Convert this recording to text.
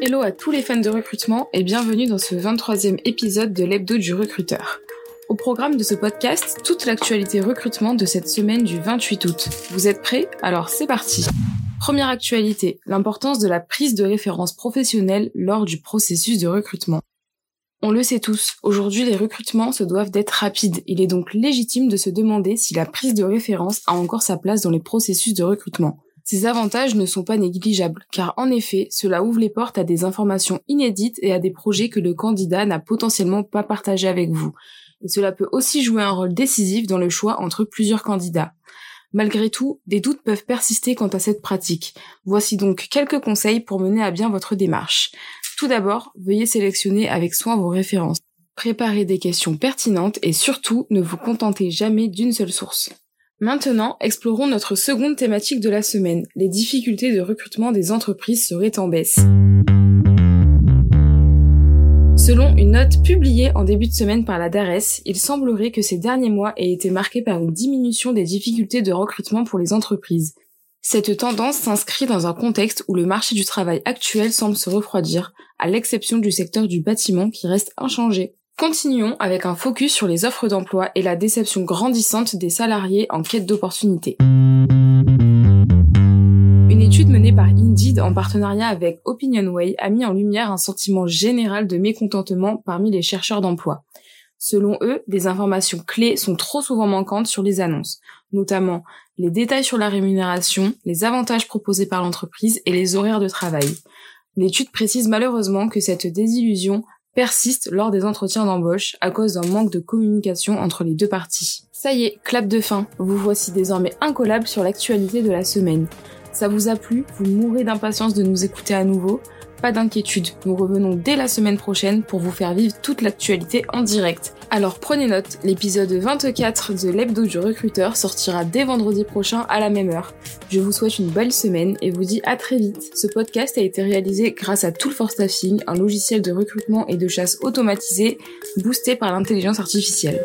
Hello à tous les fans de recrutement et bienvenue dans ce 23e épisode de l'hebdo du recruteur. Au programme de ce podcast, toute l'actualité recrutement de cette semaine du 28 août. Vous êtes prêts? Alors c'est parti Première actualité, l'importance de la prise de référence professionnelle lors du processus de recrutement. On le sait tous, aujourd'hui les recrutements se doivent d'être rapides. Il est donc légitime de se demander si la prise de référence a encore sa place dans les processus de recrutement. Ces avantages ne sont pas négligeables, car en effet, cela ouvre les portes à des informations inédites et à des projets que le candidat n'a potentiellement pas partagés avec vous. Et cela peut aussi jouer un rôle décisif dans le choix entre plusieurs candidats. Malgré tout, des doutes peuvent persister quant à cette pratique. Voici donc quelques conseils pour mener à bien votre démarche. Tout d'abord, veuillez sélectionner avec soin vos références. Préparez des questions pertinentes et surtout ne vous contentez jamais d'une seule source. Maintenant, explorons notre seconde thématique de la semaine. Les difficultés de recrutement des entreprises seraient en baisse. Selon une note publiée en début de semaine par la DARES, il semblerait que ces derniers mois aient été marqués par une diminution des difficultés de recrutement pour les entreprises. Cette tendance s'inscrit dans un contexte où le marché du travail actuel semble se refroidir, à l'exception du secteur du bâtiment qui reste inchangé. Continuons avec un focus sur les offres d'emploi et la déception grandissante des salariés en quête d'opportunités. Une étude menée par Indeed en partenariat avec OpinionWay a mis en lumière un sentiment général de mécontentement parmi les chercheurs d'emploi. Selon eux, des informations clés sont trop souvent manquantes sur les annonces, notamment les détails sur la rémunération, les avantages proposés par l'entreprise et les horaires de travail. L'étude précise malheureusement que cette désillusion persiste lors des entretiens d'embauche à cause d'un manque de communication entre les deux parties. Ça y est, clap de fin, vous voici désormais incollable sur l'actualité de la semaine. Ça vous a plu? Vous mourrez d'impatience de nous écouter à nouveau pas d'inquiétude, nous revenons dès la semaine prochaine pour vous faire vivre toute l'actualité en direct. Alors prenez note, l'épisode 24 de l'hebdo du recruteur sortira dès vendredi prochain à la même heure. Je vous souhaite une belle semaine et vous dis à très vite. Ce podcast a été réalisé grâce à Tool for Staffing, un logiciel de recrutement et de chasse automatisé boosté par l'intelligence artificielle.